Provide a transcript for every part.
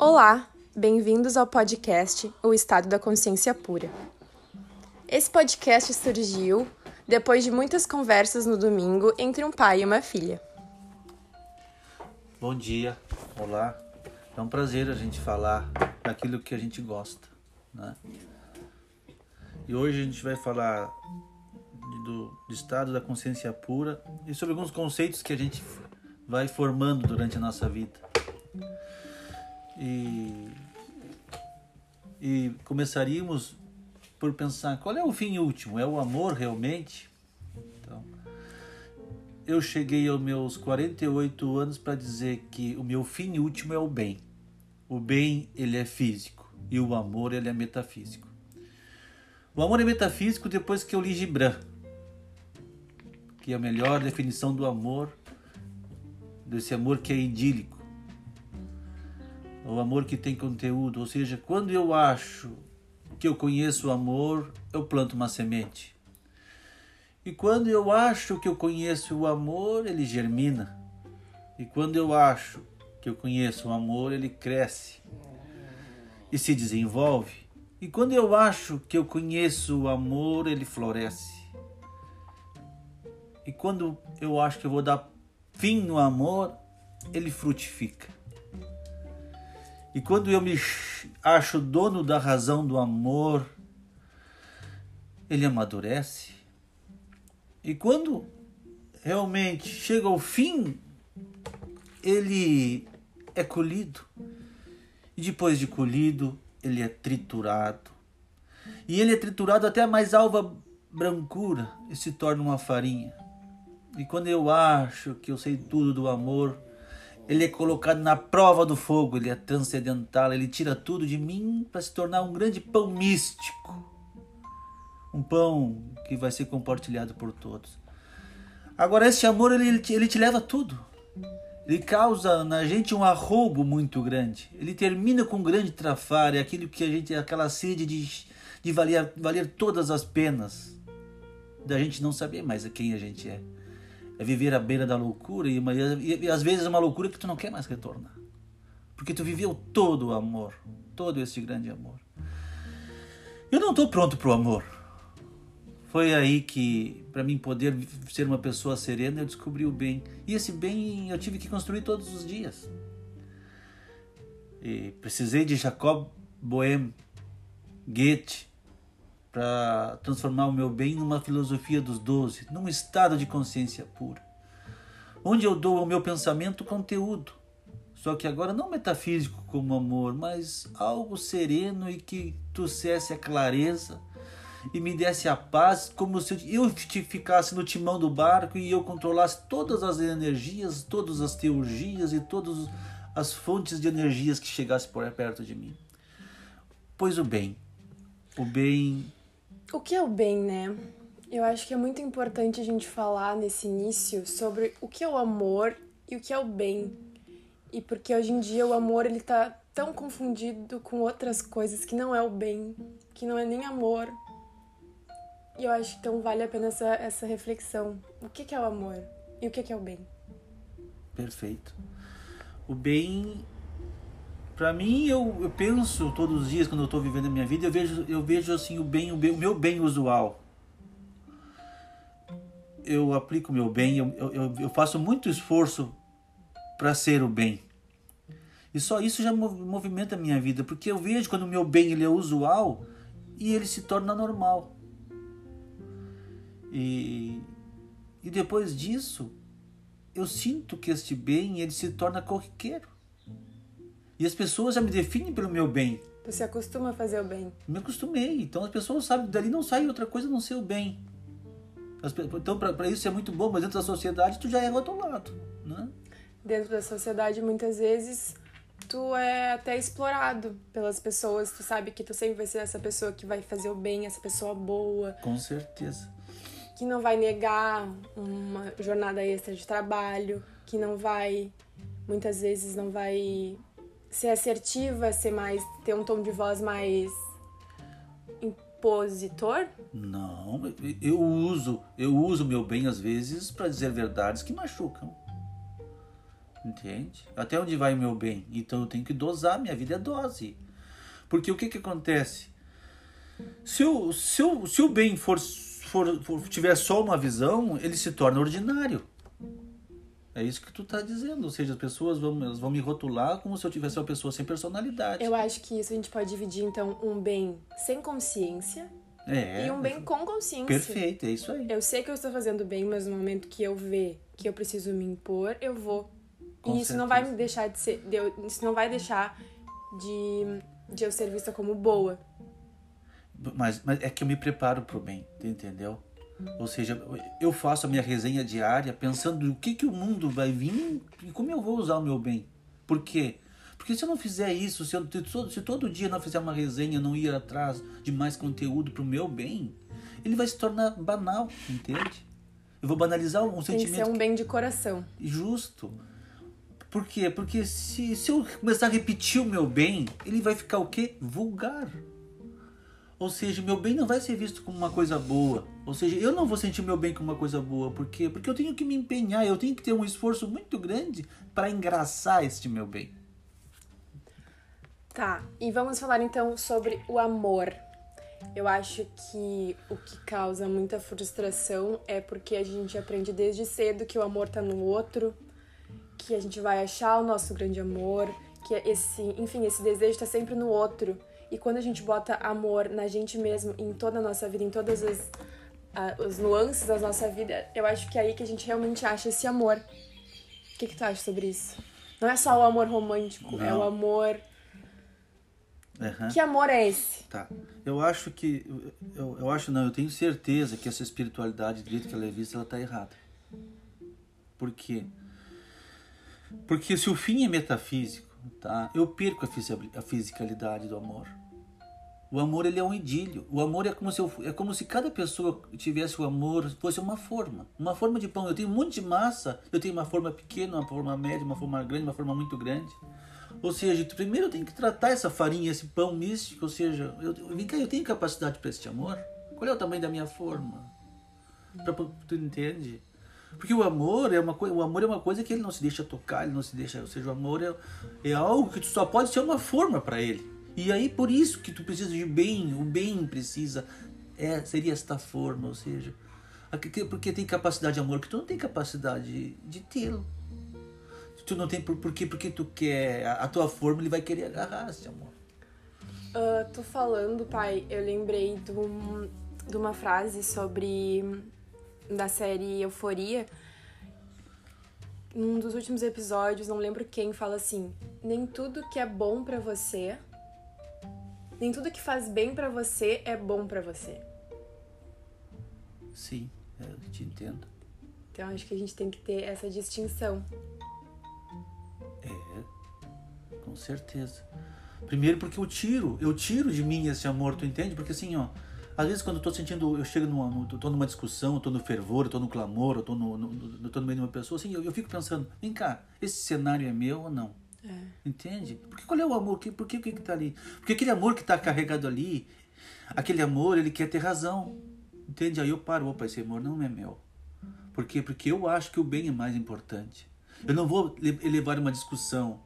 Olá, bem-vindos ao podcast O Estado da Consciência Pura. Esse podcast surgiu depois de muitas conversas no domingo entre um pai e uma filha. Bom dia, olá. É um prazer a gente falar daquilo que a gente gosta, né? E hoje a gente vai falar do, do estado da consciência pura e sobre alguns conceitos que a gente vai formando durante a nossa vida. E, e começaríamos por pensar qual é o fim último? É o amor realmente? Então, eu cheguei aos meus 48 anos para dizer que o meu fim último é o bem. O bem ele é físico e o amor ele é metafísico. O amor é metafísico depois que eu li Gibran, que é a melhor definição do amor, desse amor que é idílico, o amor que tem conteúdo. Ou seja, quando eu acho que eu conheço o amor, eu planto uma semente. E quando eu acho que eu conheço o amor, ele germina. E quando eu acho que eu conheço o amor, ele cresce e se desenvolve. E quando eu acho que eu conheço o amor, ele floresce. E quando eu acho que eu vou dar fim no amor, ele frutifica. E quando eu me acho dono da razão do amor, ele amadurece. E quando realmente chega ao fim, ele é colhido. E depois de colhido, ele é triturado. E ele é triturado até a mais alva brancura e se torna uma farinha. E quando eu acho que eu sei tudo do amor, ele é colocado na prova do fogo, ele é transcendental, ele tira tudo de mim para se tornar um grande pão místico. Um pão que vai ser compartilhado por todos. Agora, esse amor, ele, ele te leva tudo. Ele causa na gente um arrobo muito grande. Ele termina com um grande trafar, é aquilo que a gente, aquela sede de, de valer, valer todas as penas, da gente não saber mais a quem a gente é é viver à beira da loucura e, e, e às vezes é uma loucura que tu não quer mais retornar. Porque tu viveu todo o amor, todo esse grande amor. Eu não estou pronto para o amor. Foi aí que, para mim poder ser uma pessoa serena, eu descobri o bem. E esse bem eu tive que construir todos os dias. E precisei de Jacob Boehme, Goethe, para transformar o meu bem numa filosofia dos doze, num estado de consciência pura, onde eu dou ao meu pensamento conteúdo, só que agora não metafísico como amor, mas algo sereno e que trouxesse a clareza e me desse a paz, como se eu ficasse no timão do barco e eu controlasse todas as energias, todas as teurgias e todas as fontes de energias que chegassem por perto de mim. Pois o bem, o bem o que é o bem, né? Eu acho que é muito importante a gente falar nesse início sobre o que é o amor e o que é o bem. E porque hoje em dia o amor ele tá tão confundido com outras coisas que não é o bem, que não é nem amor. E eu acho que então vale a pena essa, essa reflexão. O que, é o amor e o que é o bem? Perfeito. O bem para mim, eu, eu penso todos os dias, quando eu estou vivendo a minha vida, eu vejo, eu vejo assim o bem, o, bem, o meu bem usual. Eu aplico o meu bem, eu, eu, eu faço muito esforço para ser o bem. E só isso já movimenta a minha vida, porque eu vejo quando o meu bem ele é usual e ele se torna normal. E, e depois disso, eu sinto que este bem ele se torna corriqueiro. E as pessoas já me definem pelo meu bem. Se acostuma a fazer o bem. Me acostumei. Então as pessoas sabem, dali não sai outra coisa a não ser o bem. Então para isso é muito bom, mas dentro da sociedade tu já é o outro lado. Né? Dentro da sociedade, muitas vezes, tu é até explorado pelas pessoas. Tu sabe que tu sempre vai ser essa pessoa que vai fazer o bem, essa pessoa boa. Com certeza. Que não vai negar uma jornada extra de trabalho, que não vai, muitas vezes, não vai ser assertiva, ser mais. ter um tom de voz mais impositor? Não, eu uso, eu uso meu bem às vezes para dizer verdades que machucam. Entende? Até onde vai meu bem? Então eu tenho que dosar, minha vida é dose. Porque o que que acontece? Se o, se o, se o bem for, for, for tiver só uma visão, ele se torna ordinário. É isso que tu tá dizendo. Ou seja, as pessoas vão, elas vão me rotular como se eu tivesse uma pessoa sem personalidade. Eu acho que isso a gente pode dividir, então, um bem sem consciência É. e um bem com consciência. Perfeito, é isso aí. Eu sei que eu estou fazendo bem, mas no momento que eu ver que eu preciso me impor, eu vou. Com e isso não vai certeza. me deixar de ser. de eu- isso não vai deixar de, de eu ser vista como boa. Mas, mas é que eu me preparo pro bem, entendeu? Ou seja, eu faço a minha resenha diária pensando o que, que o mundo vai vir e como eu vou usar o meu bem. Por quê? Porque se eu não fizer isso, se, eu, se todo- dia não fizer uma resenha, não ir atrás de mais conteúdo pro meu bem, ele vai se tornar banal, entende? Eu vou banalizar um Tem sentimento ser um bem de coração. justo. Por quê? Porque se, se eu começar a repetir o meu bem, ele vai ficar o quê? Vulgar. Ou seja, meu bem não vai ser visto como uma coisa boa. Ou seja, eu não vou sentir meu bem como uma coisa boa. Por quê? Porque eu tenho que me empenhar, eu tenho que ter um esforço muito grande para engraçar este meu bem. Tá, e vamos falar então sobre o amor. Eu acho que o que causa muita frustração é porque a gente aprende desde cedo que o amor tá no outro, que a gente vai achar o nosso grande amor, que esse, enfim, esse desejo tá sempre no outro. E quando a gente bota amor na gente mesmo, em toda a nossa vida, em todas as, as nuances da nossa vida, eu acho que é aí que a gente realmente acha esse amor. O que, que tu acha sobre isso? Não é só o amor romântico, é Não. o amor Aham. que amor é esse? Tá. Eu acho que. Eu, eu acho não, eu tenho certeza que essa espiritualidade, do jeito que ela é vista, ela tá errada. Por quê? Porque se o fim é metafísico, tá? Eu perco a, fisi- a fisicalidade do amor. O amor ele é um idílio. O amor é como se eu, é como se cada pessoa tivesse o amor fosse uma forma, uma forma de pão. Eu tenho um monte de massa. Eu tenho uma forma pequena, uma forma média, uma forma grande, uma forma muito grande. Ou seja, primeiro eu tenho que tratar essa farinha, esse pão místico. Ou seja, eu, vem cá, eu tenho capacidade para este amor? Qual é o tamanho da minha forma? Pra, tu entende? Porque o amor é uma coisa, o amor é uma coisa que ele não se deixa tocar, ele não se deixa, ou seja, o amor é, é algo que só pode ser uma forma para ele. E aí por isso que tu precisa de bem, o bem precisa é seria esta forma, ou seja, porque tem capacidade de amor que tu não tem capacidade de, tê-lo. Tu não tem por, por quê? Porque tu quer a, tua forma, ele vai querer agarrar esse amor. Ah, tô falando, pai, eu lembrei de, um- de uma frase sobre. da série Euforia. Num dos últimos episódios, não lembro quem, fala assim: Nem tudo que é bom pra você. Nem tudo que faz bem pra você é bom pra você. Sim, é, eu te entendo. Então acho que a gente tem que ter essa distinção. É, com certeza. Primeiro porque eu tiro, eu tiro de mim esse amor, tu entende? Porque assim, ó, às vezes quando eu tô sentindo, eu chego numa, no- tô numa discussão, eu tô no fervor, eu tô no clamor, eu tô no, no, no- tô no meio de uma pessoa, assim, eu, eu fico pensando, vem cá, esse cenário é meu ou não? Entende? Porque qual é o amor? Por que o que que tá ali? Porque aquele amor que tá carregado ali, aquele amor, ele quer ter razão. Entende? Aí eu paro, opa, esse amor não é meu. Por quê? Porque eu acho que o bem é mais importante. Eu não vou le- elevar uma discussão,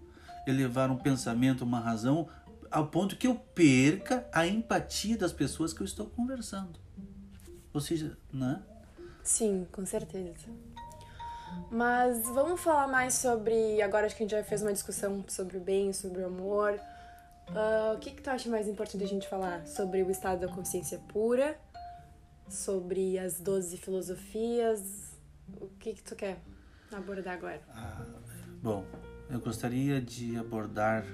elevar um pensamento, uma razão, ao ponto que eu perca a empatia das pessoas que eu estou conversando. Ou seja, né? Sim, com certeza. Mas vamos falar mais sobre. Agora acho que a gente já fez uma discussão sobre o bem, sobre o amor. Ah, o que, que tu acha mais importante a gente falar? Sobre o estado da consciência pura? Sobre as 12 filosofias? O que, que tu quer abordar agora? Bom, eu gostaria de abordar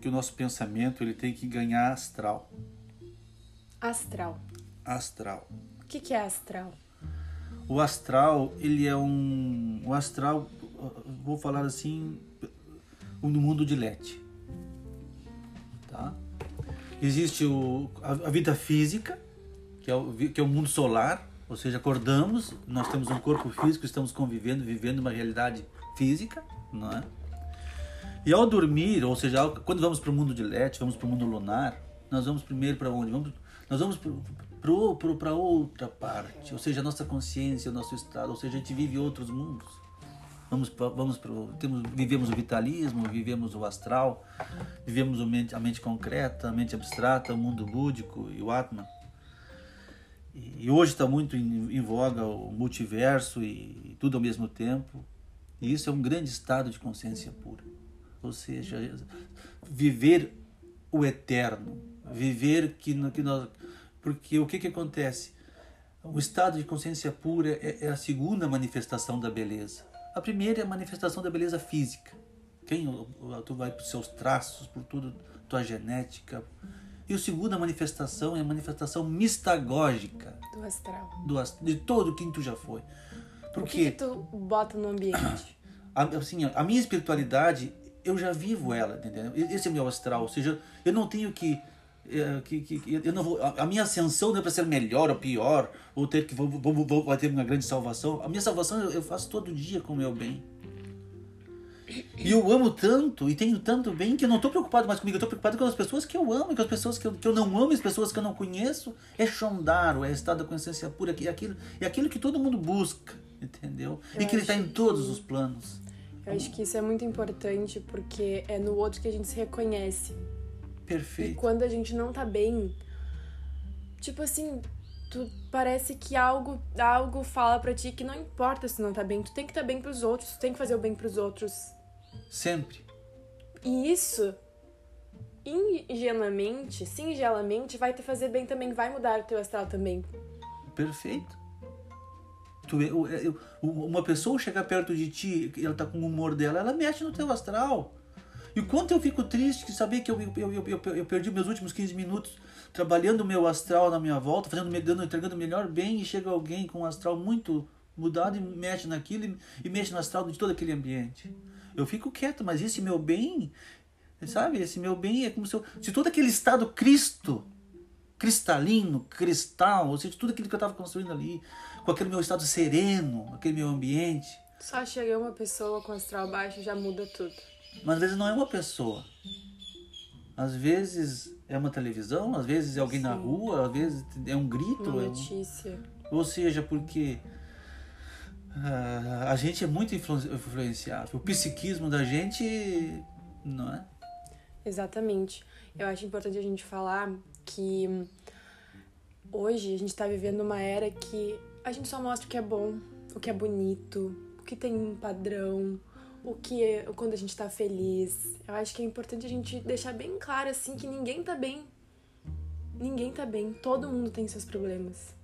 que o nosso pensamento ele tem que ganhar astral. Astral. Astral. O que, que é astral? O astral, ele é um. O astral, vou falar assim, no mundo de Lete. Tá? Existe o, a, a vida física, que é, o, que é o mundo solar, ou seja, acordamos, nós temos um corpo físico, estamos convivendo, vivendo uma realidade física, não é? E ao dormir, ou seja, ao- quando vamos para o mundo de Lete, vamos para o mundo lunar, nós vamos primeiro para onde? Vamos, nós vamos para outra parte, ou seja, a nossa consciência, o nosso estado, ou seja, a gente vive outros mundos. Vamos, vamos pro, temos, vivemos o vitalismo, vivemos o astral, vivemos mente, a mente concreta, a mente abstrata, o mundo búdico e o Atman. E, e hoje está muito em, em, voga o multiverso e, e tudo ao mesmo tempo. E isso é um grande estado de consciência pura. Ou seja, viver o eterno, viver que, que nós. Porque o que, que acontece? O estado de consciência pura é, é a segunda manifestação da beleza. A primeira é a manifestação da beleza física. Quem tu vai para os seus traços, por tudo, tua genética. E a segunda manifestação é a manifestação mistagógica. Do astral. Do, de todo quem tu já foi. Porque, o que, que tu bota no ambiente? A, assim, a minha espiritualidade, eu já vivo ela, entendeu? Esse é o meu astral. Ou seja, eu não tenho que que, que, eu não vou, a, minha ascensão não é para ser melhor ou pior, ou ter que vou, vou, vou, vou ter uma grande salvação. A minha salvação eu, eu faço todo dia com o meu bem. E eu amo tanto e tenho tanto bem que eu não estou preocupado mais comigo, eu estou preocupado com as pessoas que eu amo, com as pessoas que eu, que eu não amo, as pessoas que eu não conheço. É Shondaro, é estado da consciência pura, é aquilo, é aquilo que todo mundo busca, entendeu? Eu e que ele está em todos que... os planos. Eu acho que isso é muito importante porque é no outro que a gente se reconhece. Perfeito. E quando a gente não tá bem, tipo assim, tu parece que algo, algo fala para ti que não importa se não tá bem, tu tem que estar tá bem pros outros, tu tem que fazer o bem pros outros. Sempre. E isso, ingenuamente, singelamente, vai te fazer bem também, vai mudar o teu astral também. Perfeito. Tu, eu, eu, uma pessoa chegar perto de ti, ela tá com o humor dela, ela mexe no teu astral. E quanto eu fico triste de saber que eu, eu, eu, eu, perdi meus últimos 15 minutos trabalhando o meu astral na minha volta, fazendo, dando, entregando o melhor bem, e chega alguém com um astral muito mudado e mexe naquilo e, e mexe no astral de todo aquele ambiente. Eu fico quieto, mas esse meu bem, sabe? Esse meu bem é como se eu, se todo aquele estado Cristo, cristalino, cristal, ou seja, tudo aquilo que eu estava construindo ali, com aquele meu estado sereno, aquele meu ambiente. Só chega uma pessoa com astral baixo já muda tudo. Mas às vezes não é uma pessoa. Às vezes é uma televisão, às vezes é alguém Sim. na rua, às vezes é um grito. Uma notícia. É um... Ou seja, porque uh, a gente é muito influenciável. O psiquismo da gente, não é? Exatamente. Eu acho importante a gente falar que hoje a gente está vivendo uma era que a gente só mostra o que é bom, o que é bonito, o que tem um padrão, o que é, quando a gente tá feliz. Eu acho que é importante a gente deixar bem claro assim que ninguém tá bem. Ninguém tá bem, todo mundo tem seus problemas.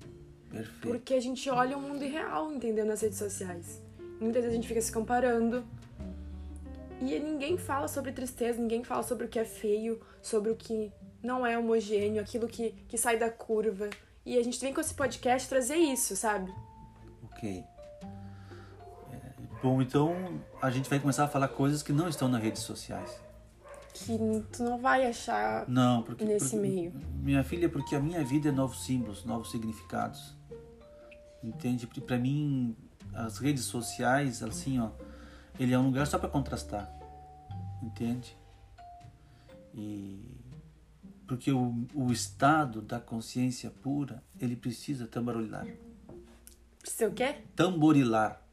Perfeito. Porque a gente olha o mundo irreal, entendeu? Nas redes sociais. Muitas vezes a gente fica se comparando. E ninguém fala sobre tristeza, ninguém fala sobre o que é feio, sobre o que não é homogêneo, aquilo que, que sai da curva. E a gente vem com esse podcast trazer isso, sabe? Ok. Bom, então a gente vai começar a falar coisas que não estão nas redes sociais. Que tu não vai achar não, porque, nesse porque, meio. Minha filha, porque a minha vida é novos símbolos, novos significados. Entende? Para mim as redes sociais, assim, ó, ele é um lugar só para contrastar. Entende? E porque o, o estado da consciência pura, ele precisa tamborilar. Precisa o quê? Tamborilar.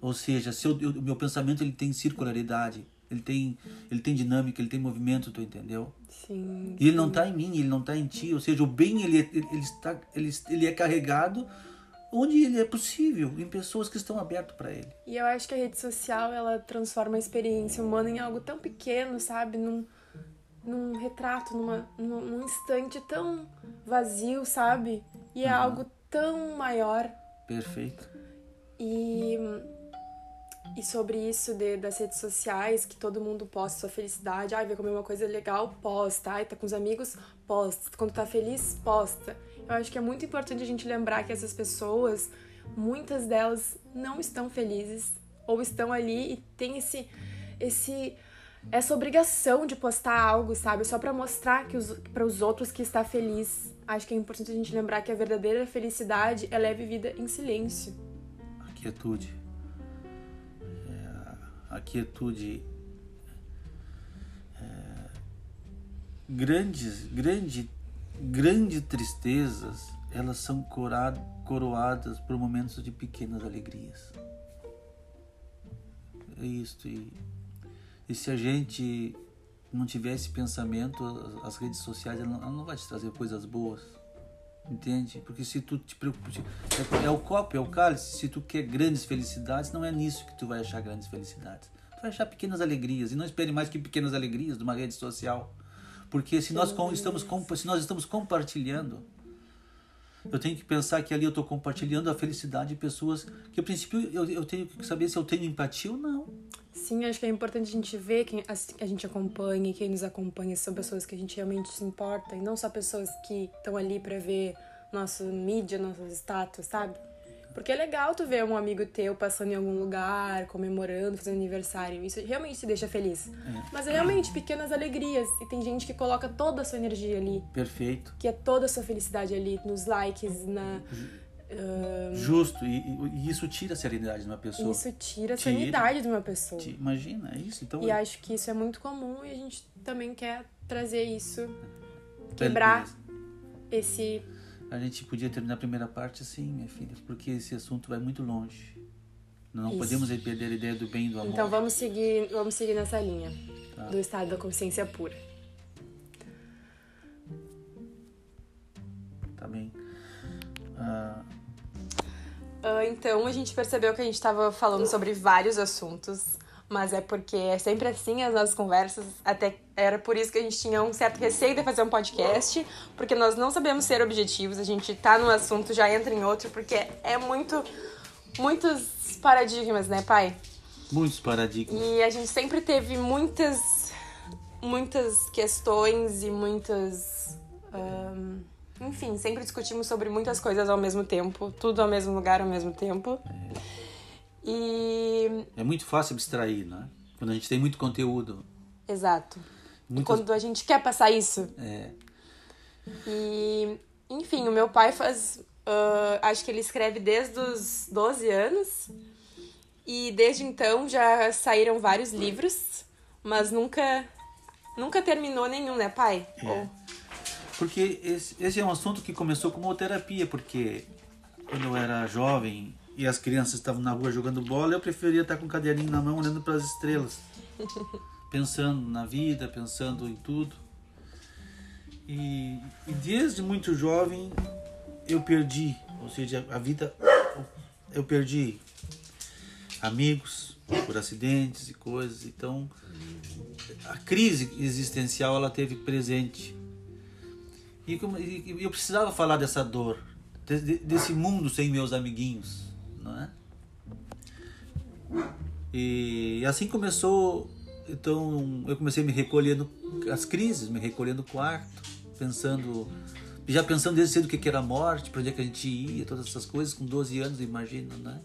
Ou seja, se o meu pensamento ele tem circularidade, ele tem, ele tem dinâmica, ele tem movimento, tu entendeu? Sim. E ele não está em mim, ele não está em ti. Ou seja, o bem ele, ele, ele, está, ele, ele é carregado onde ele é possível, em pessoas que estão abertas para ele. E eu acho que a rede social ela transforma a experiência humana em algo tão pequeno, sabe? Num, num retrato, numa, num, num instante tão vazio, sabe? E é uhum. algo tão maior. Perfeito. E e sobre isso de, das redes sociais, que todo mundo posta sua felicidade. Ai, vai comer uma coisa legal, posta. Ai, tá com os amigos, posta. Quando tá feliz, posta. Eu acho que é muito importante a gente lembrar que essas pessoas, muitas delas não estão felizes ou estão ali e tem esse esse essa obrigação de postar algo, sabe? Só para mostrar que para os outros que está feliz. Acho que é importante a gente lembrar que a verdadeira felicidade ela é vivida em silêncio. A quietude a quietude. É, grandes, grande, grandes tristezas, elas são coroadas por momentos de pequenas alegrias. é isso. E, e se a gente não tiver esse pensamento, as, as redes sociais ela não, ela não vai te trazer coisas boas. Entende? Porque se tu te preocupa. É, é o copo, é o cálice. Se tu quer grandes felicidades, não é nisso que tu vai achar grandes felicidades. Tu vai achar pequenas alegrias. E não espere mais que pequenas alegrias de uma rede social. Porque se nós, estamos, se nós estamos compartilhando, eu tenho que pensar que ali eu estou compartilhando a felicidade de pessoas que, a princípio, eu, eu tenho que saber se eu tenho empatia ou não. Sim, acho que é importante a gente ver quem a, a gente acompanha, quem nos acompanha são pessoas que a gente realmente se importa e não só pessoas que estão ali para ver nossa mídia, nossos status, sabe? Porque é legal tu ver um amigo teu passando em algum lugar, comemorando, fazendo aniversário. Isso realmente te deixa feliz. É. Mas é realmente pequenas alegrias. E tem gente que coloca toda a sua energia ali. Perfeito. Que é toda a sua felicidade ali, nos likes, na. Uh... Justo, e, e, isso tira a serenidade de uma pessoa. Isso tira a sanidade de uma pessoa. Imagina, é isso. Então, e acho que isso é muito comum e a gente também quer trazer isso, quebrar esse a gente podia terminar a primeira parte assim, minha filha, porque esse assunto vai muito longe. Não Isso. podemos perder a ideia do bem e do amor. Então vamos seguir, vamos seguir nessa linha tá. do estado da consciência pura. Tá bem. Ah... Uh, então a gente percebeu que a gente estava falando sobre vários assuntos mas é porque é sempre assim as nossas conversas. Até era por isso que a gente tinha um certo receio de fazer um podcast, porque nós não sabemos ser objetivos. A gente tá num assunto, já entra em outro, porque é muito. Muitos paradigmas, né, pai? Muitos paradigmas. E a gente sempre teve muitas. Muitas questões e muitas. Um, enfim, sempre discutimos sobre muitas coisas ao mesmo tempo, tudo ao mesmo lugar ao mesmo tempo. É. E. É muito fácil abstrair, né? Quando a gente tem muito conteúdo. Exato. Muitas... Quando a gente quer passar isso. É. E. Enfim, o meu pai faz. Uh, acho que ele escreve desde os 12 anos. E desde então já saíram vários livros, mas nunca. Nunca terminou nenhum, né, pai? É. Ou... Porque esse, esse é um assunto que começou como terapia, porque quando eu era jovem e as crianças estavam na rua jogando bola, eu preferia estar com o caderninho na mão olhando para as estrelas, pensando na vida, pensando em tudo. E, e, desde muito jovem eu perdi, ou seja, a vida eu perdi amigos por acidentes e coisas. Então a crise existencial ela teve presente. E, eu precisava falar dessa dor, desse mundo sem meus amiguinhos não é? E assim começou, então eu comecei me recolhendo as crises, me recolhendo no quarto, pensando, já pensando desde cedo o que era morte, para onde é que a gente ia, todas essas coisas, com 12 anos, imagina, né?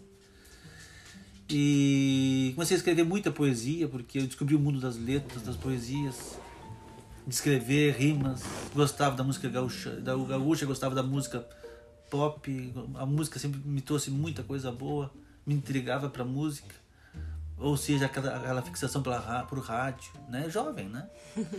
E comecei a escrever muita poesia, porque eu descobri o mundo das letras, das poesias, de escrever rimas, gostava da música gaúcha, da gaúcha, gostava da música pop, a música sempre me trouxe muita coisa boa, me intrigava para música, ou seja, aquela, aquela fixação pela, por rádio, né? Jovem, né?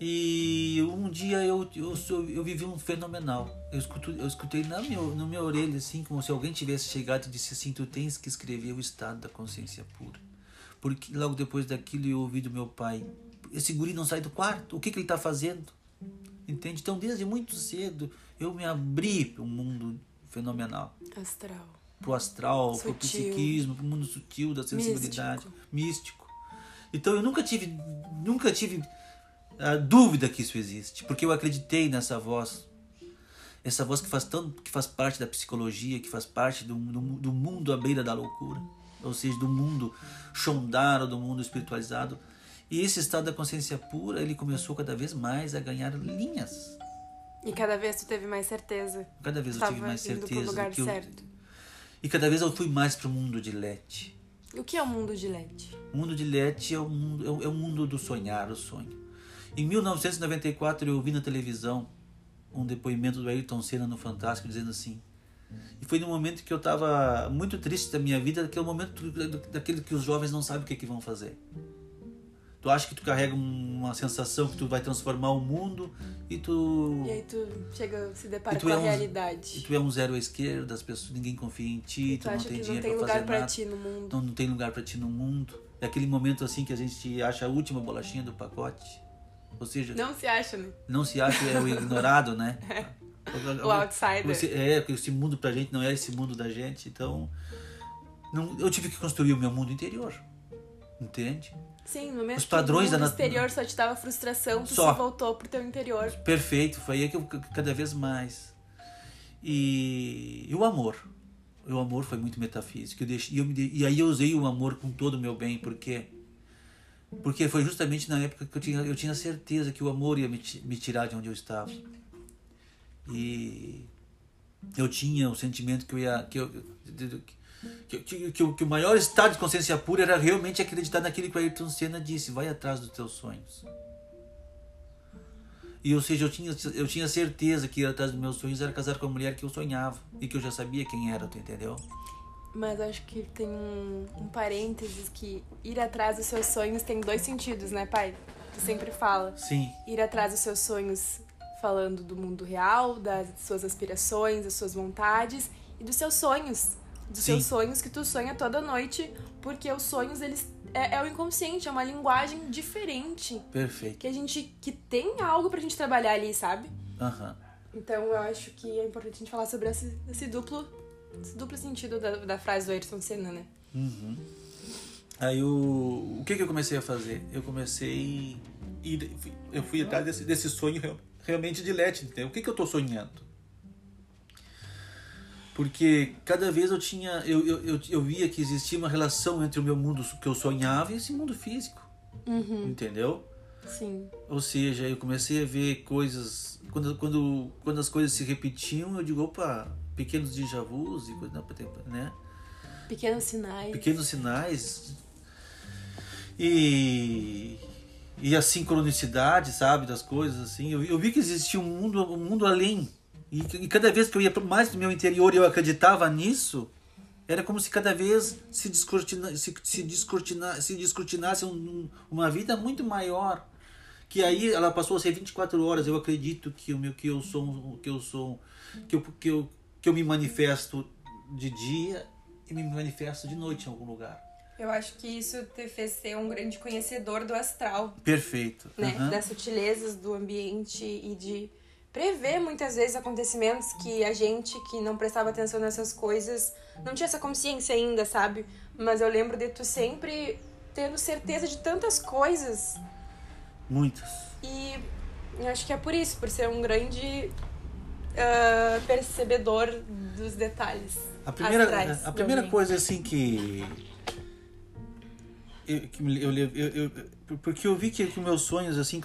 E um dia eu, eu, eu vivi um fenomenal. Eu, escuto, eu escutei na minha, na minha orelha, assim, como se alguém tivesse chegado e disse assim: Tu tens que escrever o estado da consciência pura. Porque logo depois daquilo eu ouvi do meu pai: Esse guri não sai do quarto, o que, que ele está fazendo? Entende? Então, desde muito cedo, eu me abri para um mundo fenomenal. Astral. Para o astral, para o psiquismo, para o mundo sutil da sensibilidade, místico. místico. Então, eu nunca tive, nunca tive a dúvida que isso existe, porque eu acreditei nessa voz. Essa voz que faz, tão, que faz parte da psicologia, que faz parte do, do, do mundo à beira da loucura, ou seja, do mundo chondaro, do mundo espiritualizado e esse estado da consciência pura, ele começou cada vez mais a ganhar linhas. E cada vez tu teve mais certeza. Cada vez eu tive mais certeza. lugar que eu... certo. E cada vez eu fui mais para o mundo de Lete. O que é o mundo de Lete? O mundo de Lete é o mundo, é o, é o mundo do sonhar, o sonho. Em 1994 eu ouvi na televisão um depoimento do Ayrton Senna no Fantástico dizendo assim. E foi no momento que eu estava muito triste da minha vida, que é o momento daquele que os jovens não sabem o que, é que vão fazer. Tu acha que tu carrega uma sensação que tu vai transformar o mundo e tu. E aí tu chega, se depara E com é a um- realidade. E tu é um zero à esquerda, as pessoas, ninguém confia em ti, tu tu, não tem não dinheiro lugar fazer pra nada. ti no mundo. Não, não tem lugar pra ti no mundo. É aquele momento assim que a gente acha a última bolachinha do pacote. Ou seja, não, Não se acha, né? se acha é o ignorado, né? O outsider. Você, é, porque esse mundo pra gente não é esse mundo da gente, então. Não, eu tive que construir o meu mundo interior. Entende? Sim, no momento Os padrões da mundo nat- exterior só te dava frustração, tu Só. se voltou pro teu interior. Perfeito, foi aí que eu cada vez mais. E, e o amor. O amor foi muito metafísico. Eu deixei, e, eu me e aí eu usei o amor com todo o meu bem, porque porque foi justamente na época que eu tinha, eu tinha certeza que o amor ia me, me tirar de onde eu estava. E eu tinha o sentimento que eu ia que eu, que, que, que, o- que o maior estado de consciência pura era realmente acreditar naquilo que o Ayrton Senna disse, vai atrás dos teus sonhos. E ou seja, eu tinha, eu tinha certeza que ir atrás dos meus sonhos era casar com a mulher que eu sonhava e que eu já sabia quem era, tu entendeu? Mas acho que tem um, um parênteses que ir atrás dos seus sonhos tem dois sentidos, né, pai? Tu sempre fala. Sim, Ir atrás dos seus sonhos falando do mundo real, das suas aspirações, das suas vontades e dos seus sonhos. Dos Sim. seus sonhos que tu sonha toda noite, porque os sonhos, eles é, é o inconsciente, é uma linguagem diferente. perfeito. Que a gente. que tem algo pra gente trabalhar ali, sabe? Aham. Então eu acho que é importante a gente falar sobre esse, esse duplo. Esse duplo sentido da, da frase do Ayrton Senna, né? Uhum. Aí o, o que, que eu comecei a fazer? Eu comecei. Ir, eu fui atrás desse, desse sonho real- realmente de Lete, entendeu? O que, que eu tô sonhando? Porque cada vez eu tinha. Eu, eu, eu, eu via que existia uma relação entre o meu mundo que eu sonhava e esse mundo físico. Uhum. Entendeu? Sim. Ou seja, eu comecei a ver coisas. Quando, quando, quando as coisas se repetiam, eu digo, opa, pequenos déjà vus e coisa, né? Pequenos sinais. pequenos sinais e e a sincronicidade sabe das coisas assim eu, eu vi que existia um mundo um mundo além e, e cada vez que eu ia pro- mais do meu interior e eu acreditava nisso era como se cada vez se descortina, se, se, descortina, se descortinasse um- uma vida muito maior. Que aí ela passou a ser 24 horas. Eu acredito que o meu que eu sou um- que eu sou que eu, que eu que eu me manifesto de dia e me manifesto de noite em algum lugar. Eu acho que isso te fez ser um grande conhecedor do astral, perfeito. Né? Aham. Das sutilezas do ambiente e de prever muitas vezes acontecimentos que a gente que não prestava atenção nessas coisas não tinha essa consciência ainda, sabe? Mas eu lembro de tu sempre tendo certeza de tantas coisas muitas e eu acho que é por isso, por ser um grande ah, percebedor dos detalhes. A primeira, astrais a primeira coisa assim que eu, eu, eu, eu- porque eu vi que, que meus sonhos assim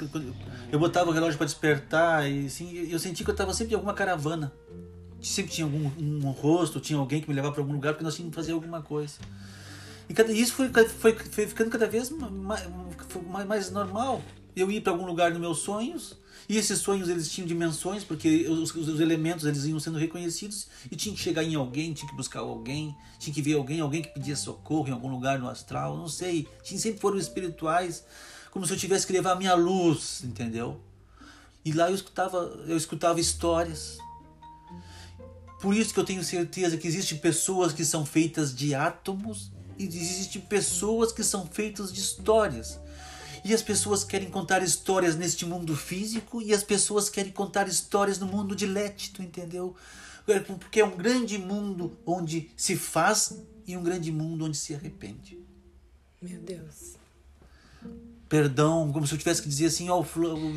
eu botava o relógio para despertar e assim eu senti que eu estava sempre em alguma caravana. Sempre tinha algum um rosto tinha alguém que me levava para algum lugar porque nós tínhamos que fazer alguma coisa. E cada, isso foi, foi, foi ficando cada vez mais, mais normal eu ia para algum lugar nos meus sonhos e esses sonhos eles tinham dimensões porque os, os, os elementos eles iam sendo reconhecidos e tinha que chegar em alguém, tinha que buscar alguém, tinha que ver alguém, alguém que pedia socorro em algum lugar no astral, não sei. Tinha, sempre foram espirituais, como se eu tivesse que levar a minha luz, entendeu? E lá eu escutava, eu escutava histórias. Por isso que eu tenho certeza que existem pessoas que são feitas de átomos e existem pessoas que são feitas de histórias. E as pessoas querem contar histórias neste mundo físico e as pessoas querem contar histórias no mundo tu entendeu? Porque é um grande mundo onde se faz e um grande mundo onde se arrepende. Meu Deus. Perdão, como se eu tivesse que dizer assim, ó,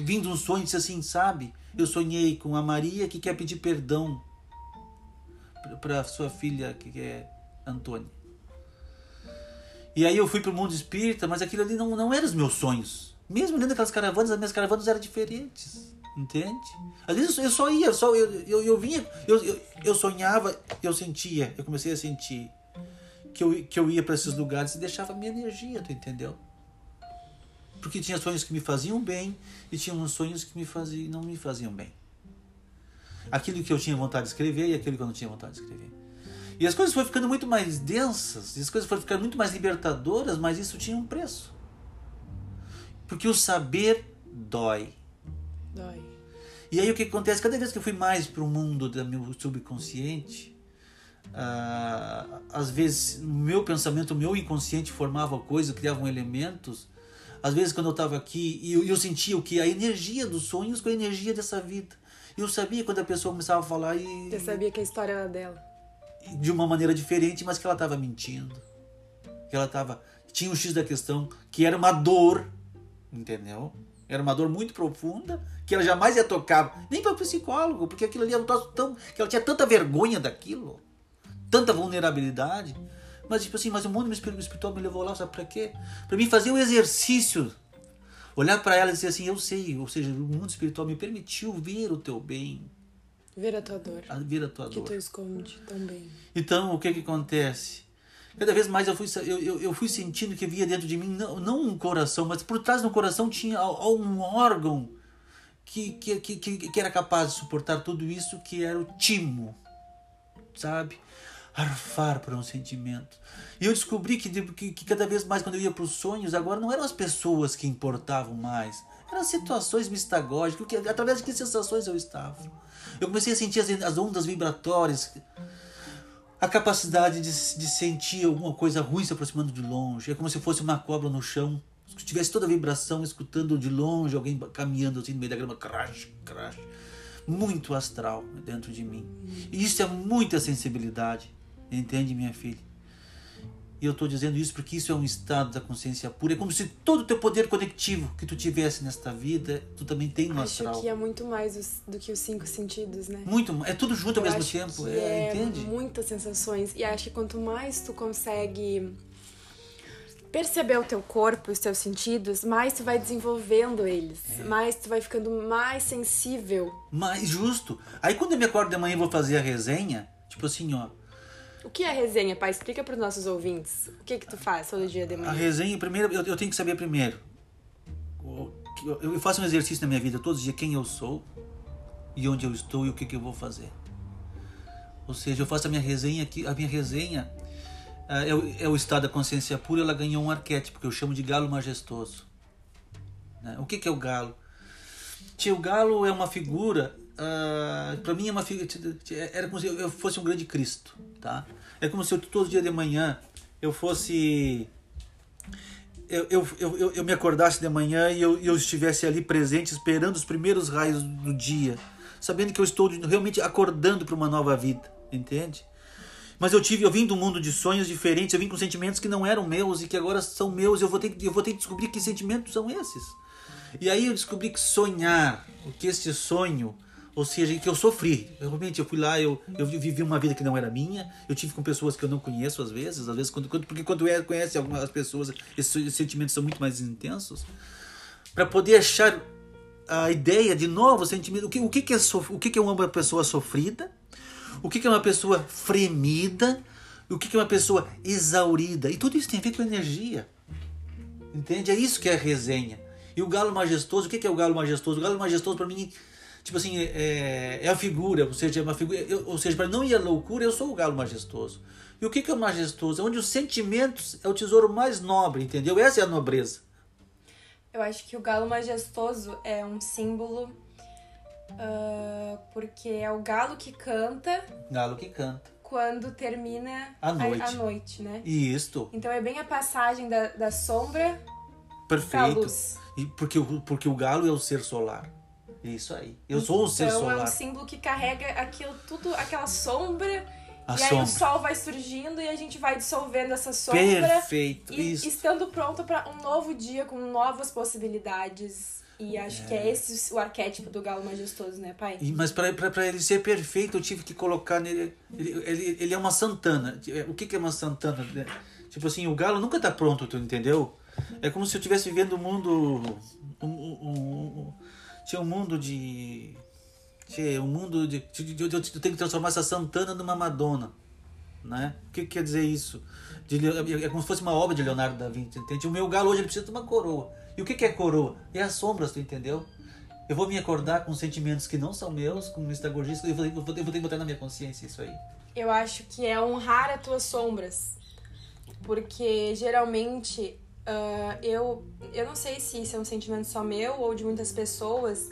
vindo um sonho, disse assim, sabe? Eu sonhei com a Maria que quer pedir perdão para sua filha, que é Antônia. E aí eu fui pro mundo espírita, mas aquilo ali não, não era os meus sonhos. Mesmo dentro daquelas caravanas, as minhas caravanas eram diferentes. Entende? Às vezes eu só ia, só, eu, eu, eu vinha, eu, eu, eu sonhava, eu sentia, eu comecei a sentir que eu, que eu ia para esses lugares e deixava minha energia, tu entendeu? Porque tinha sonhos que me faziam bem e tinha uns sonhos que me faziam, não me faziam bem. Aquilo que eu tinha vontade de escrever e aquilo que eu não tinha vontade de escrever. E as coisas foram ficando muito mais densas, e as coisas foram ficando muito mais libertadoras, mas isso tinha um preço. Porque o saber dói. Dói. E aí o que acontece? Cada vez que eu fui mais para o mundo do meu subconsciente, ah, às vezes o meu pensamento, o meu inconsciente formava coisas, criavam elementos. Às vezes quando eu estava aqui, e eu, eu sentia o que a energia dos sonhos com a energia dessa vida. E eu sabia quando a pessoa começava a falar e Você sabia que a história era dela. De uma maneira diferente, mas que ela estava mentindo. Que ela estava tinha um X da questão que era uma dor, entendeu? Era uma dor muito profunda que ela jamais ia tocar, nem para o psicólogo, porque aquilo ali era um troço tão que ela tinha tanta vergonha daquilo, tanta vulnerabilidade. Mas tipo assim, mas o mundo espiritual me levou lá, sabe para quê? Para mim fazer o exercício olhar para ela e dizer assim, eu sei, ou seja, o mundo espiritual me permitiu ver o teu bem, Ver a tua dor. a- ver a tua Que tu esconde tão bem. Então, o que que acontece? Cada vez mais eu fui, eu, eu, eu fui sentindo que havia dentro de mim, não, não um coração, mas por trás do coração tinha um órgão que, que, que, que, era capaz de suportar tudo isso, que era o timo, sabe? Arfar para um sentimento. E eu descobri que, que, que cada vez mais, quando eu ia para os sonhos, agora não eram as pessoas que importavam mais, eram situações mistagógicas, que, através de que sensações eu estava. Eu comecei a sentir as, as ondas vibratórias, a capacidade de, de sentir alguma coisa ruim se aproximando de longe. É como se fosse uma cobra no chão. Se tivesse toda a vibração, escutando de longe alguém caminhando assim no meio da grama, crash, crash. Muito astral dentro de mim. E isso é muita sensibilidade. Entende, minha filha? E eu estou dizendo isso porque isso é um estado da consciência pura. É como se todo o teu poder conectivo que tu tivesse nesta vida, tu também tem no Acho astral. que é muito mais os- do que os cinco sentidos, né? Muito, é tudo junto ao Eu mesmo acho tempo. É, é entende? muitas sensações. E acho que quanto mais tu consegue perceber o teu corpo, os teus sentidos, mais tu vai desenvolvendo eles. É. Mais tu vai ficando mais sensível. Mas justo. Aí quando eu me acordo de manhã e vou fazer a resenha, tipo assim, ó. O que é resenha, pai? Explica para os nossos ouvintes. O que que tu faz todo dia de A manhã? resenha, primeiro, eu, eu tenho que saber primeiro. Eu, faço um exercício na minha vida todos os dias, quem eu sou, e onde eu estou e o que, que eu vou fazer. Ou seja, eu faço a minha resenha aqui, a minha resenha ah, é, o, é o estado da consciência pura, ela ganhou um arquétipo que eu chamo de galo majestoso. né? O que, que é o galo? Tia, o galo é uma figura, ah, para mim é uma era como se eu fosse um grande Cristo, tá? É como se eu todo dia de manhã eu fosse eu, eu, eu, eu- me acordasse de manhã e eu, eu estivesse ali presente, esperando os primeiros raios do dia, sabendo que eu estou realmente acordando para uma nova vida, entende? Mas eu tive, eu vim do mundo de sonhos diferentes, eu vim com sentimentos que não eram meus e que agora são meus. Eu vou ter, eu vou ter que descobrir que sentimentos são esses. E aí eu descobri que sonhar, que este sonho, ou seja, que eu sofri. Eu, realmente eu fui lá, eu, eu vivi uma vida que não era minha. Eu tive com pessoas que eu não conheço às vezes, às vezes quando, quando- porque quando é, conhece algumas pessoas, esses sentimentos são muito mais intensos. Para poder achar a ideia de novos sentimentos, o que, o que, que é sof- o que, que é uma pessoa sofrida? O que que é uma pessoa fremida? O que que é uma pessoa exaurida? E tudo isso tem a ver com energia. Entende? É isso que é resenha. E o galo majestoso, o que é o galo majestoso? O galo majestoso, para mim, tipo assim, é, é a figura, ou seja, é uma figura, eu- ou seja, para não ir à loucura, eu sou o galo majestoso. E o que que é o majestoso? É onde os sentimentos é o tesouro mais nobre, entendeu? Essa é a nobreza. Eu acho que o galo majestoso é um símbolo ah, porque é o galo que canta Galo que canta. quando termina À noite. a, noite, né? Isto, Então é bem a passagem da, da sombra pra perfeito. luz. E porque, porque o galo é o ser solar. Isso aí. Eu sou um ser Então é solar. um símbolo que carrega aquilo tudo, aquela sombra. A e aí sombra. o sol vai surgindo e a gente vai dissolvendo essa sombra. Perfeito. E Isso. estando pronto para um novo dia com novas possibilidades. E acho que é esse o arquétipo do galo majestoso, né, pai? E- Mas para ele ser perfeito, eu tive que colocar nele. Ele, ele, ele é uma Santana. O que, que é uma Santana? né? Tipo assim, o galo nunca tá pronto, tu entendeu? É como se eu estivesse vivendo um mundo. Um- um- um- tinha um mundo de. Tinha um mundo de. eu tenho que transformar essa Santana numa Madonna. Né? O que, que quer dizer isso? De Leo- é como se fosse uma obra de Leonardo da Vinci, entende? O meu galo hoje ele precisa de uma coroa. E o que, que é coroa? É as sombras, tu entendeu? Eu vou me acordar com sentimentos que não são meus, com mistagogistas, eu eu, vou, eu vou ter que botar na minha consciência isso aí. Eu acho que é honrar as tuas sombras. Porque geralmente Uh, eu, eu não sei se isso é um sentimento só meu ou de muitas pessoas,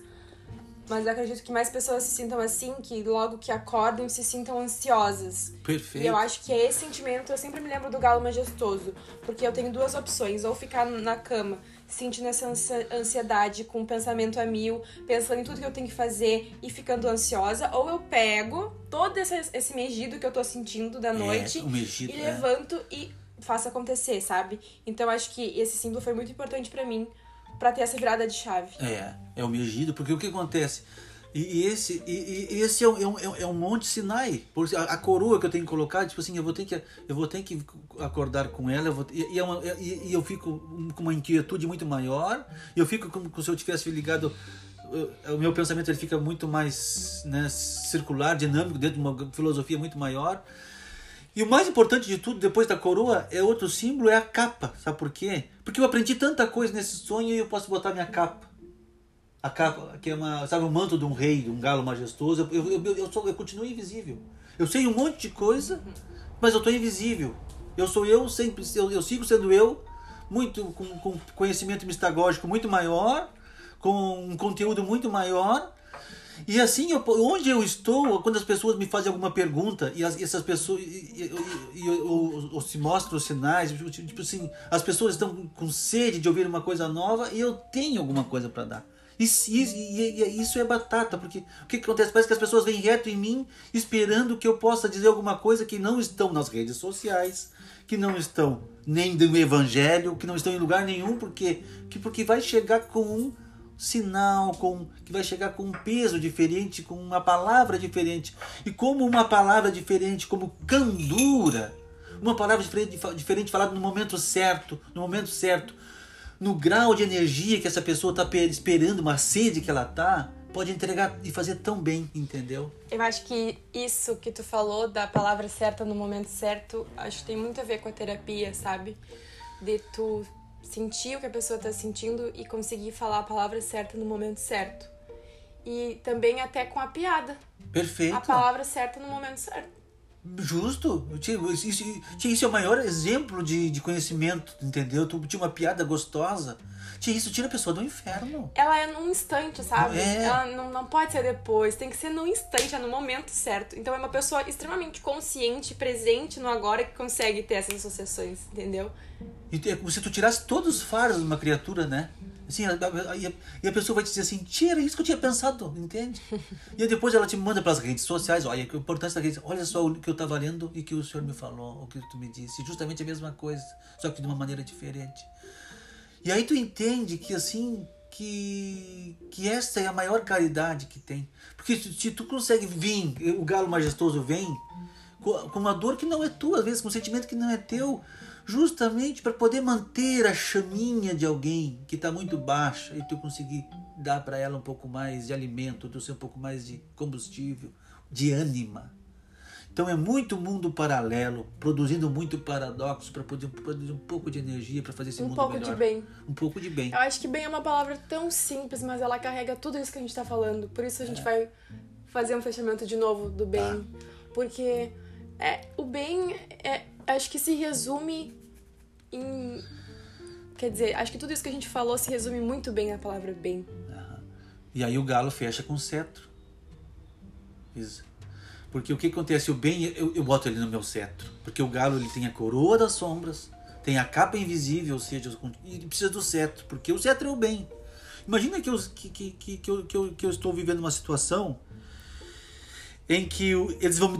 mas eu acredito que mais pessoas se sintam assim, que logo que acordam se sintam ansiosas. Perfeito. E eu acho que é esse sentimento, eu sempre me lembro do galo majestoso, porque eu tenho duas opções, ou ficar na cama sentindo essa ansiedade com o pensamento a mil, pensando em tudo que eu tenho que fazer e ficando ansiosa, ou eu pego todo esse, esse megido que eu tô sentindo da é, noite é, megido, e levanto e faço acontecer, sabe? Então acho que esse símbolo foi muito importante para mim para ter essa virada de chave. É, é o megido, porque o que acontece? E, e esse, e, e esse é, um, é, um, é um monte Sinai. A, a, coroa que eu tenho que colocar, tipo assim, eu vou ter que, eu vou ter que acordar com ela, eu vou, e, é uma, e, eu fico com uma inquietude muito maior, eu fico como, como se eu tivesse ligado. O meu pensamento ele fica muito mais né, circular, dinâmico, dentro de uma filosofia muito maior. E o mais importante de tudo, depois da coroa, é outro símbolo, é a capa. Sabe por quê? Porque eu aprendi tanta coisa nesse sonho e eu posso botar minha capa. A capa, que é uma, sabe, o manto de um rei, de um galo majestoso. Eu, eu, eu, eu, sou, eu continuo invisível. Eu sei um monte de coisa, mas eu estou invisível. Eu sou eu, sempre, eu, eu sigo sendo eu, muito com, com conhecimento mistagógico muito maior, com um conteúdo muito maior, e assim, eu, onde eu estou, quando as pessoas me fazem alguma pergunta e, as, e essas pessoas e, e, ou, se mostram os sinais, tipo, tipo assim, as pessoas estão com sede de ouvir uma coisa nova e eu tenho alguma coisa para dar. E, isso é batata, porque o que acontece? Parece que as pessoas vêm reto em mim esperando que eu possa dizer alguma coisa que não estão nas redes sociais, que não estão nem do evangelho, que não estão em lugar nenhum, porque, que, porque vai chegar com um sinal, com que vai chegar com um peso diferente, com uma palavra diferente. E como uma palavra diferente, como candura, uma palavra diferente, diferente falada no momento certo, no momento certo, no grau de energia que essa pessoa está esperando, uma sede que ela está, pode entregar e fazer tão bem, entendeu? Eu acho que isso que tu falou da palavra certa no momento certo, acho que tem muito a ver com a terapia, sabe? De tu sentir o que a pessoa está sentindo e conseguir falar a palavra certa no momento certo. E também até com a piada. Perfeito. A palavra certa no momento certo. Justo. Isso, isso, isso é o maior exemplo de, de conhecimento, entendeu? Tu tinha uma piada gostosa. Tia, isso tira a pessoa do inferno. Ela é num instante, sabe? É. Ela não, não pode ser depois, tem que ser num instante, é no momento certo. Então é uma pessoa extremamente consciente, presente no agora que consegue ter essas associações, entendeu? E é como se tu tirasse todos os faros de uma criatura, né? Assim, e a pessoa vai te dizer assim, tira isso que eu tinha pensado, entende? e depois ela te manda pelas redes sociais, olha, a importância da rede, olha só o que eu estava lendo e que o senhor me falou, o que tu me disse. Justamente a mesma coisa, só que de uma maneira diferente. E aí tu entende que assim, que, que essa é a maior caridade que tem. Porque se, se tu consegue vir, o galo majestoso vem, com, com uma dor que não é tua, às vezes, com um sentimento que não é teu, justamente para poder manter a chaminha de alguém que está muito baixa e tu conseguir dar para ela um pouco mais de alimento, tu ser um pouco mais de combustível, de ânima. Então é muito mundo paralelo, produzindo muito paradoxo para poder produzir um pouco de energia para fazer esse um mundo pouco melhor. de bem. Um pouco de bem. Eu acho que bem é uma palavra tão simples, mas ela carrega tudo isso que a gente está falando. Por isso a gente é. vai fazer um fechamento de novo do bem, tá. porque é o bem é acho que se resume em. Quer dizer, acho que tudo isso que a gente falou se resume muito bem na palavra bem. Uhum. E aí o galo fecha com cetro. Isso. Porque o que acontece? O bem, eu, eu boto ele no meu cetro. Porque o galo ele tem a coroa das sombras, tem a capa invisível, ou seja, ele precisa do cetro. Porque o cetro é o bem. Imagina que eu, que, que, que, que, eu, que, eu, que eu estou vivendo uma situação em que eles vão me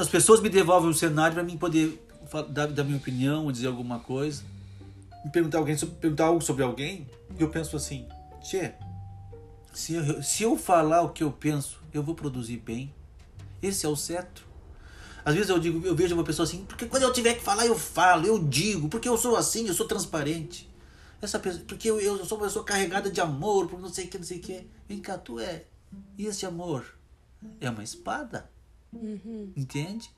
as pessoas me devolvem um cenário para mim poder dar, dar minha opinião, dizer alguma coisa, me perguntar, alguém, perguntar algo sobre alguém, eu penso assim, tchê, se eu, se eu falar o que eu penso, eu vou produzir bem. Esse é o certo. Às vezes eu digo, eu vejo uma pessoa assim, porque quando eu tiver que falar, eu falo, eu digo, porque eu sou assim, eu sou transparente. Essa pessoa, porque eu, eu sou uma pessoa carregada de amor, por não sei o que, não sei o que. Vem cá, tu é. E esse amor? É uma espada. Uhum. Entende?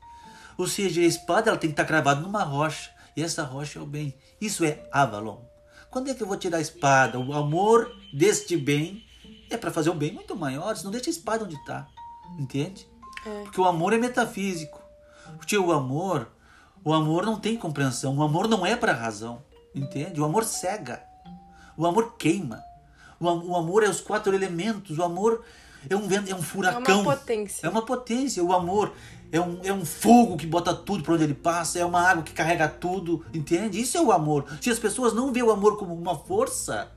Ou seja, a espada ela tem que estar cravada numa rocha. E essa rocha é o bem. Isso é Avalon. Quando é que eu vou tirar a espada? O amor deste bem é para fazer um bem muito maior. Não deixa a espada onde está. Entende? É. Porque o amor é metafísico. Porque o amor, o amor não tem compreensão. O amor não é para razão. Entende? O amor cega. O amor queima. O, o amor é os quatro elementos. O amor é um vento, é um furacão. É uma potência. É uma potência. O amor é um, é um fogo que bota tudo por onde ele passa. É uma água que carrega tudo. Entende? Isso é o amor. Se as pessoas não veem o amor como uma força,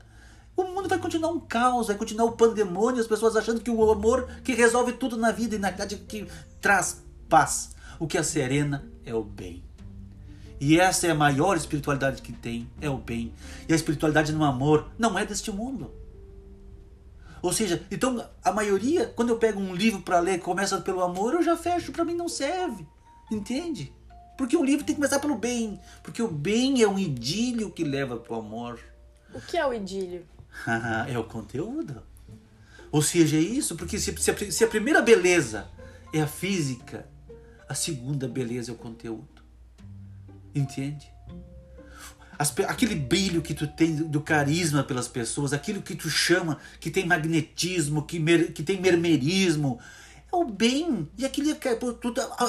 o mundo vai continuar um caos, vai continuar o pandemônio, as pessoas achando que o amor que resolve tudo na vida e na verdade que traz paz. O que é serena é o bem. E essa é a maior espiritualidade que tem, é o bem. E a espiritualidade no amor não é deste mundo. Ou seja, então a maioria, quando eu pego um livro para ler, começa pelo amor, eu já fecho, para mim não serve. Entende? Porque o livro tem que começar pelo bem, porque o bem é um idílio que leva para o amor. O que é o idílio? é o conteúdo. Ou seja, é isso, porque se, se, a, se a primeira beleza é a física, a segunda beleza é o conteúdo. Entende? As, aquele brilho que tu tem do carisma pelas pessoas, aquilo que tu chama, que tem magnetismo, que, mer, que tem mermerismo, é o bem. E aquilo,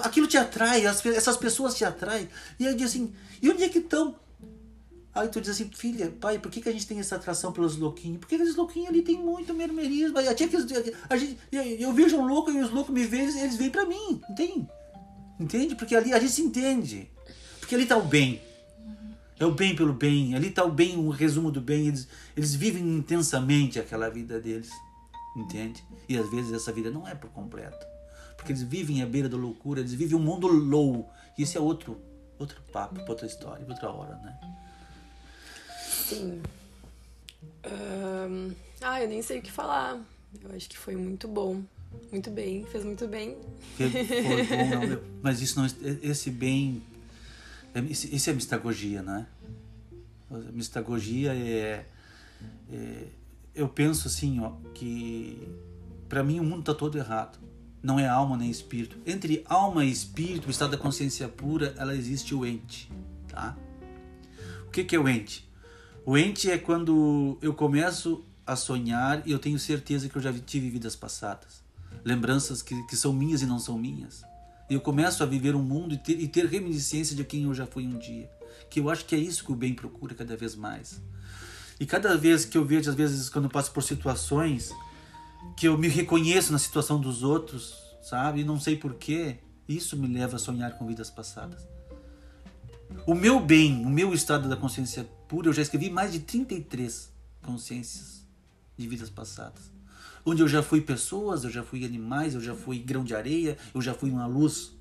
aquilo te atrai, as, essas pessoas te atraem. E aí diz assim, e onde é que estão? Aí tu diz assim, filha, pai, por que, que a gente tem essa atração pelos louquinhos? Porque aqueles louquinhos ali tem muito mermerismo. A que, a gente, eu, eu vejo um louco e os loucos me veem, eles vêm pra mim, entende? Entende? Porque ali a gente se entende. Porque ali tá o bem. É o bem pelo bem. Ali tá o bem, o resumo do bem. Eles, eles vivem intensamente aquela vida deles. Entende? E às vezes essa vida não é por completo. Porque eles vivem à beira da loucura, eles vivem um mundo low. E isso é outro, outro papo, outra história, outra hora, né? Sim. Um, ah, eu nem sei o que falar. Eu acho que foi muito bom. Muito bem, fez muito bem. Foi, bom, não, mas isso não, esse bem, isso é mistagogia, não é? Mistagogia é, é eu penso assim, ó, que para mim o mundo está todo errado. Não é alma nem espírito. Entre alma e espírito, o estado da consciência pura, ela existe o ente, tá? O que, que é o ente? O ente é quando eu começo a sonhar e eu tenho certeza que eu já tive vidas passadas. Lembranças que, que são minhas e não são minhas. E eu começo a viver um mundo e ter, e ter reminiscência de quem eu já fui um dia. Que eu acho que é isso que o bem procura cada vez mais. E cada vez que eu vejo, às vezes, quando eu passo por situações, que eu me reconheço na situação dos outros, sabe? E não sei porquê, isso me leva a sonhar com vidas passadas. O meu bem, o meu estado da consciência pura, eu já escrevi mais de 33 consciências de vidas passadas. Onde eu já fui pessoas, eu já fui animais, eu já fui grão de areia, eu já fui uma luz.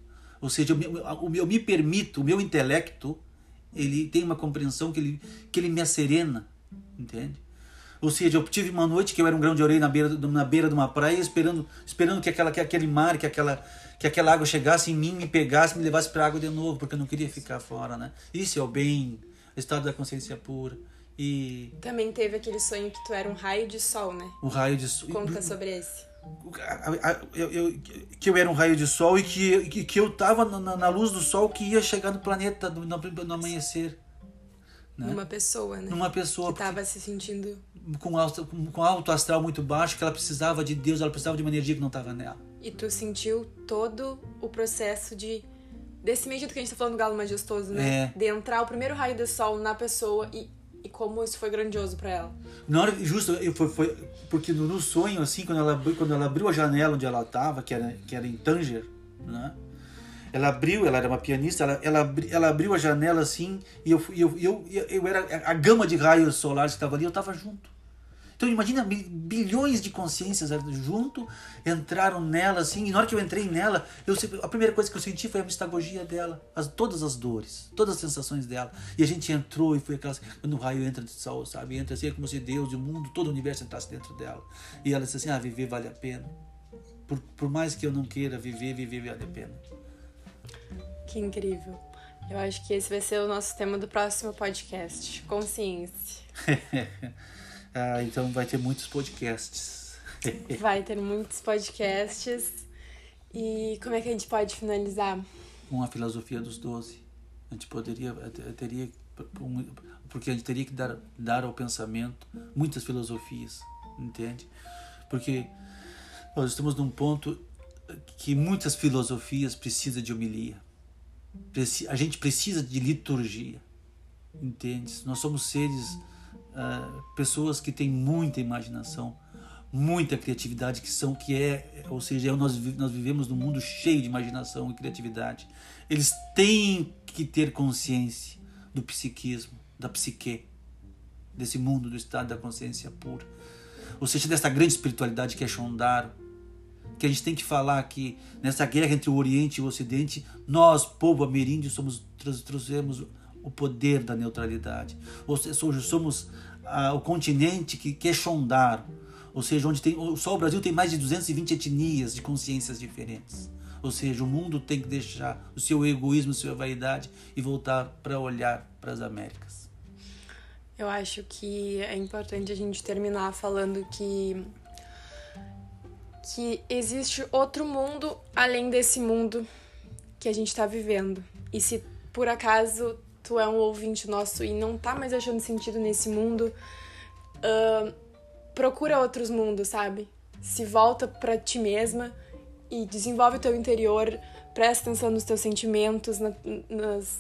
Ou seja, eu, eu me permito, o meu intelecto, ele tem uma compreensão que ele, que ele me acerena, entende? Ou seja, eu tive uma noite que eu era um grão de areia na beira, na beira de uma praia, esperando, esperando que, aquela, que aquele mar, que aquela, que aquela água chegasse em mim, me pegasse, me levasse para a água de novo, porque eu não queria ficar fora, né? Isso é o bem, estado da consciência pura. E também teve aquele sonho que tu era um raio de sol, né? Um raio de sol. Conta sobre esse. Eu, eu, que eu era um raio de sol e que, que, que eu estava na, na, luz do sol que ia chegar no planeta no, no amanhecer. Né? Numa pessoa, né? Numa pessoa. Que estava se sentindo. Com alto, com alto astral muito baixo, que ela precisava de Deus, ela precisava de uma energia que não estava nela. E tu sentiu todo o processo de. Desse meio jeito que a gente tá falando do galo majestoso, né? É. De entrar o primeiro raio de sol na pessoa e, e como isso foi grandioso para ela. Na hora, justo, foi, foi, porque no, sonho, assim, quando ela, quando ela abriu a janela onde ela tava, que era, que era em Tanger, né? Ela abriu, ela era uma pianista, ela, ela, ela abriu a janela assim, e eu, eu, eu, eu era a gama de raios solares que estava ali, eu estava junto. Então imagina bilhões de consciências junto, entraram nela assim, e na hora que eu entrei nela, eu, a primeira coisa que eu senti foi a mistagogia dela, as, todas as dores, todas as sensações dela. E a gente entrou e foi aquela quando o raio entra de sol, sabe? Entra assim, é como se Deus, o mundo, todo o universo entrasse dentro dela. E ela disse assim: "Ah, viver vale a pena". Por, por mais que eu não queira viver, viver vale a pena. Que incrível. Eu acho que esse vai ser o nosso tema do próximo podcast, consciência. Ah, então vai ter muitos podcasts. vai ter muitos podcasts. E como é que a gente pode finalizar? Com a filosofia dos doze. A gente poderia, teria, porque a gente teria que dar, dar ao pensamento muitas filosofias, entende? Porque nós estamos num ponto que muitas filosofias precisam de homilia. A gente precisa de liturgia. entende? Nós somos seres, uh, pessoas que têm muita imaginação, muita criatividade, que são, que é, ou seja, é nós, nós vivemos num mundo cheio de imaginação e criatividade. Eles têm que ter consciência do psiquismo, da psique, desse mundo, do estado da consciência pura. Ou seja, dessa grande espiritualidade que é Shondaro, que a gente tem que falar que nessa guerra entre o Oriente e o Ocidente, nós, povo ameríndio, somos trouxemos o poder da neutralidade. Ou seja, somos ah, o continente que, que Shondaro, ou seja, onde tem só o Brasil tem mais de 220 etnias de consciências diferentes. Ou seja, o mundo tem que deixar o seu egoísmo, a sua vaidade e voltar para olhar para as Américas. Eu acho que é importante a gente terminar falando que que existe outro mundo além desse mundo que a gente está vivendo. E se por acaso tu é um ouvinte nosso e não tá mais achando sentido nesse mundo, uh, procura outros mundos, sabe? Se volta para ti mesma e desenvolve o teu interior, presta atenção nos teus sentimentos, na, nas,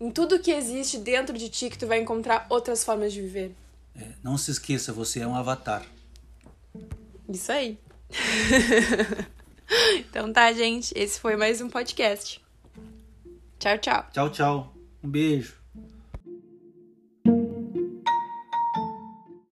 em tudo que existe dentro de ti que tu vai encontrar outras formas de viver. É, não se esqueça, você é um avatar. Isso aí. então tá, gente. Esse foi mais um podcast. Tchau, tchau. Tchau, tchau. Um beijo.